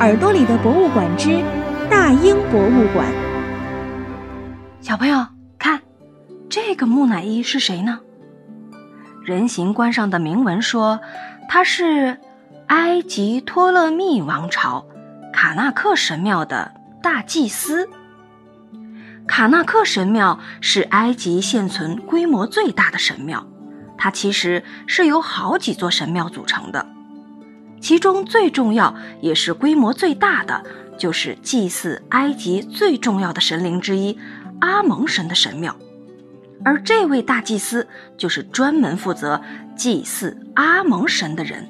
耳朵里的博物馆之大英博物馆。小朋友看，这个木乃伊是谁呢？人形棺上的铭文说，他是埃及托勒密王朝卡纳克神庙的大祭司。卡纳克神庙是埃及现存规模最大的神庙，它其实是由好几座神庙组成的。其中最重要也是规模最大的，就是祭祀埃及最重要的神灵之一阿蒙神的神庙，而这位大祭司就是专门负责祭祀阿蒙神的人。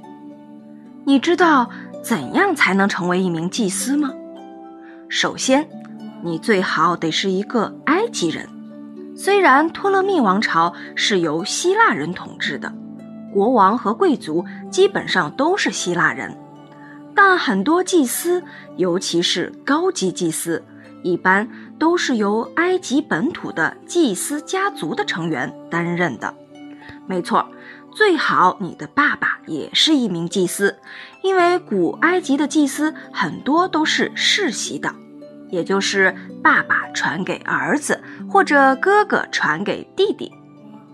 你知道怎样才能成为一名祭司吗？首先，你最好得是一个埃及人。虽然托勒密王朝是由希腊人统治的。国王和贵族基本上都是希腊人，但很多祭司，尤其是高级祭司，一般都是由埃及本土的祭司家族的成员担任的。没错，最好你的爸爸也是一名祭司，因为古埃及的祭司很多都是世袭的，也就是爸爸传给儿子，或者哥哥传给弟弟。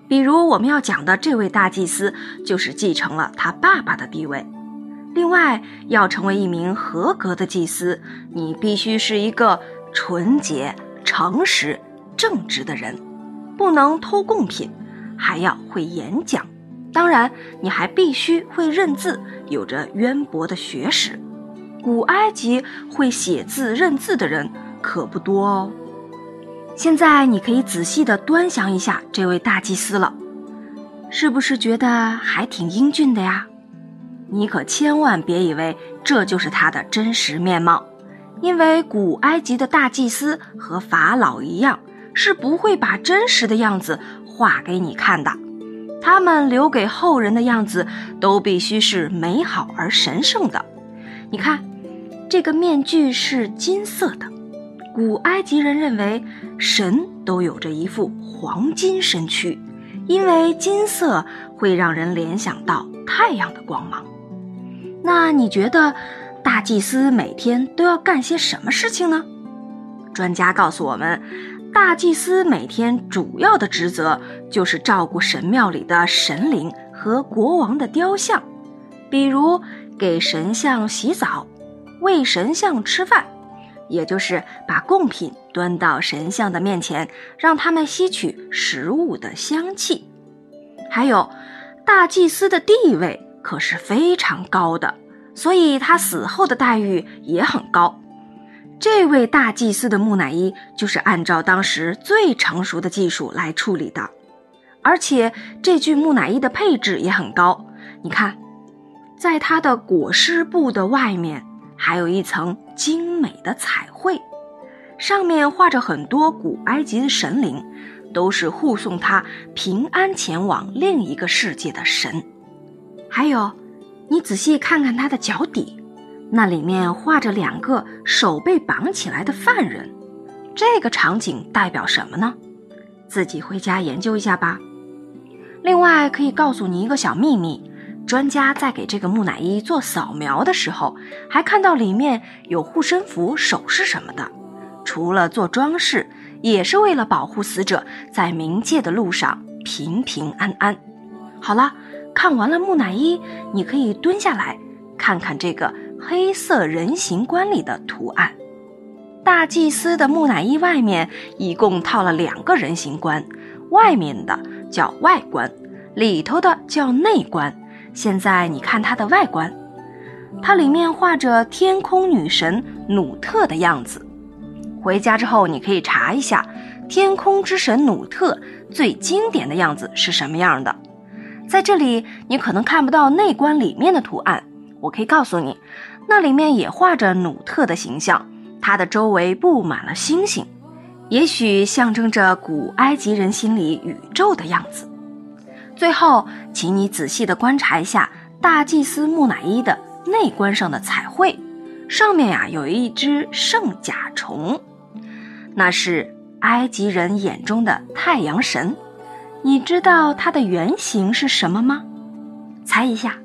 比如我们要讲的这位大祭司，就是继承了他爸爸的地位。另外，要成为一名合格的祭司，你必须是一个纯洁、诚实、正直的人，不能偷贡品，还要会演讲。当然，你还必须会认字，有着渊博的学识。古埃及会写字认字的人可不多哦。现在你可以仔细的端详一下这位大祭司了，是不是觉得还挺英俊的呀？你可千万别以为这就是他的真实面貌，因为古埃及的大祭司和法老一样，是不会把真实的样子画给你看的。他们留给后人的样子都必须是美好而神圣的。你看，这个面具是金色的。古埃及人认为，神都有着一副黄金身躯，因为金色会让人联想到太阳的光芒。那你觉得，大祭司每天都要干些什么事情呢？专家告诉我们，大祭司每天主要的职责就是照顾神庙里的神灵和国王的雕像，比如给神像洗澡，喂神像吃饭。也就是把贡品端到神像的面前，让他们吸取食物的香气。还有，大祭司的地位可是非常高的，所以他死后的待遇也很高。这位大祭司的木乃伊就是按照当时最成熟的技术来处理的，而且这具木乃伊的配置也很高。你看，在他的裹尸布的外面。还有一层精美的彩绘，上面画着很多古埃及的神灵，都是护送他平安前往另一个世界的神。还有，你仔细看看他的脚底，那里面画着两个手被绑起来的犯人，这个场景代表什么呢？自己回家研究一下吧。另外，可以告诉你一个小秘密。专家在给这个木乃伊做扫描的时候，还看到里面有护身符、首饰什么的。除了做装饰，也是为了保护死者在冥界的路上平平安安。好了，看完了木乃伊，你可以蹲下来看看这个黑色人形棺里的图案。大祭司的木乃伊外面一共套了两个人形棺，外面的叫外观，里头的叫内观。现在你看它的外观，它里面画着天空女神努特的样子。回家之后，你可以查一下天空之神努特最经典的样子是什么样的。在这里，你可能看不到内观里面的图案，我可以告诉你，那里面也画着努特的形象，它的周围布满了星星，也许象征着古埃及人心里宇宙的样子。最后，请你仔细的观察一下大祭司木乃伊的内棺上的彩绘，上面呀有一只圣甲虫，那是埃及人眼中的太阳神。你知道它的原型是什么吗？猜一下。